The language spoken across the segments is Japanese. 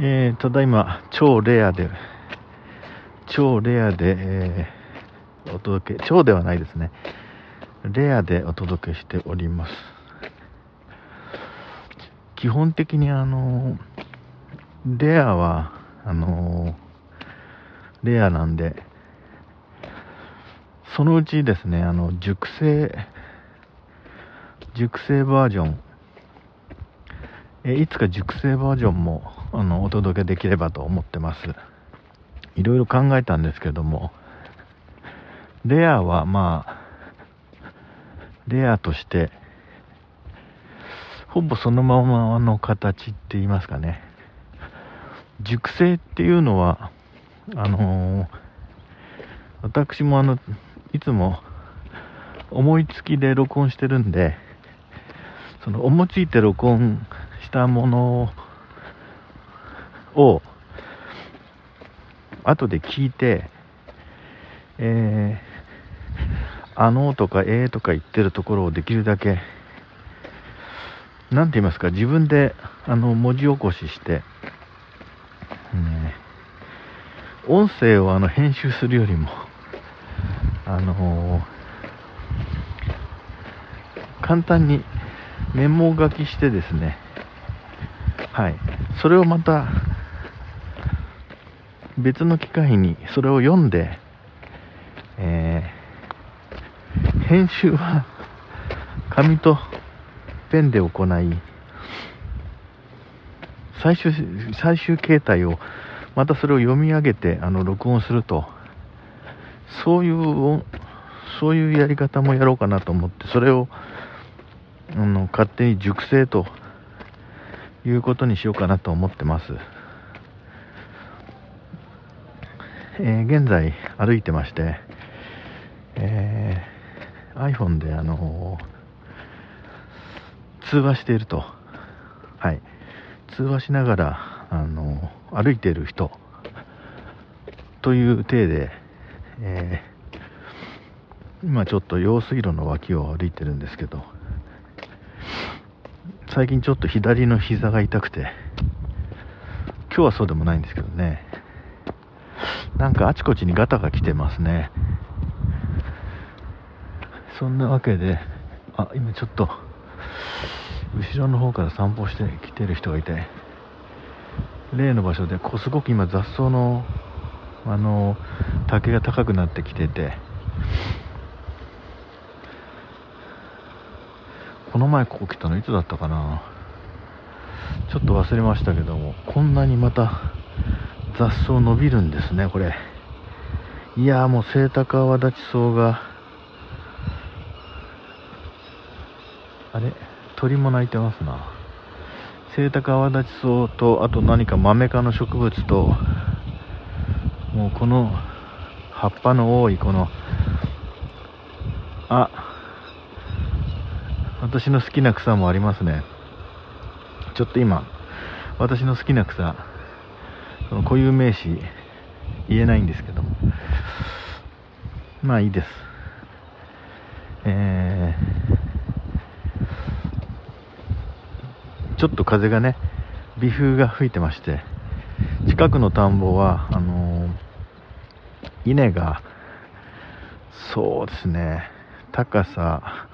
えー、ただいま超レアで超レアで、えー、お届け超ではないですね。レアでお届けしております。基本的にあのレアはあのレアなんでそのうちですねあの熟成熟成バージョンえいつか熟成バージョンもあのお届けできればと思ってます。いろいろ考えたんですけども。レアはまあレアとしてほぼそのままの形って言いますかね。熟成っていうのはあのー、私もあのいつも思いつきで録音してるんでその思いついて録音したものを後で聞いて、えー、あのとかえーとか言ってるところをできるだけ、なんて言いますか、自分であの文字起こしして、ね、音声をあの編集するよりも、あのー、簡単にメモ書きしてですね、はい、それをまた別の機会にそれを読んで、えー、編集は紙とペンで行い最終最終形態をまたそれを読み上げてあの録音するとそういうそういうやり方もやろうかなと思ってそれをあの勝手に熟成ということにしようかなと思ってます。えー、現在歩いてまして、えー、iPhone であの通話していると、はい、通話しながらあの歩いている人。という体で、え、今ちょっと用水路の脇を歩いてるんですけど。最近ちょっと左の膝が痛くて。今日はそうでもないんですけどね。なんかあちこちにガタが来てますね。そんなわけであ今ちょっと後ろの方から散歩してきてる人がいて。例の場所でこうすごく今雑草のあの竹が高くなってきてて。この前ここ来たのいつだったかな？ちょっと忘れましたけどもこんなにまた雑草伸びるんですねこれ。いやもうセイタカアワダチソウがあれ？鳥も鳴いてますな。セイタカアワダチソウとあと何かマメ科の植物ともうこの葉っぱの多いこのあ私の好きな草もありますね。ちょっと今私の好きな草その固有名詞言えないんですけど。もまあいいです。えー、ちょっと風がね微風が吹いてまして近くの田んぼはあのー、稲がそうですね高さ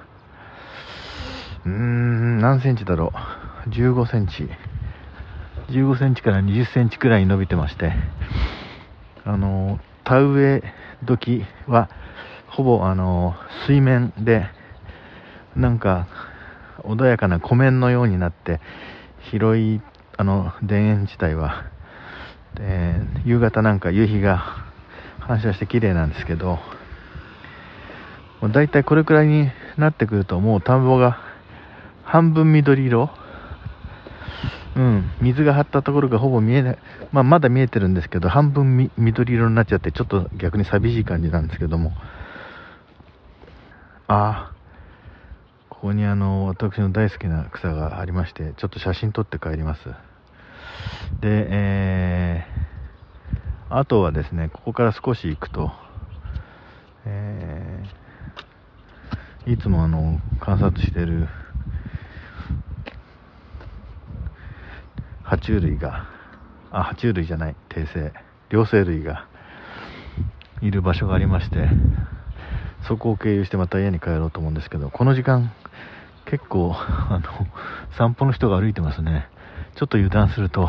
うーん、何センチだろう？15センチ。15センチから20センチくらい伸びてまして、あの、田植え時は、ほぼあの、水面で、なんか、穏やかな湖面のようになって、広い、あの、田園地帯は、で夕方なんか夕日が反射して綺麗なんですけど、だいたいこれくらいになってくるともう田んぼが半分緑色。うん、水が張ったところがほぼ見えない、まあ、まだ見えてるんですけど、半分緑色になっちゃって、ちょっと逆に寂しい感じなんですけども、あ、ここにあの私の大好きな草がありまして、ちょっと写真撮って帰ります。で、えー、あとはですね、ここから少し行くと、えー、いつもあの観察してる爬虫類があ爬虫類じゃない訂正。両生類がいる場所がありましてそこを経由してまた家に帰ろうと思うんですけどこの時間結構あの散歩の人が歩いてますね。ちょっと油断すると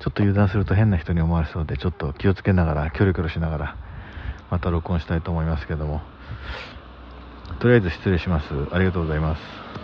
ちょっと油断すると変な人に思われそうでちょっと気をつけながらキョロキョロしながらまた録音したいと思いますけども。とりあえず失礼します。ありがとうございます。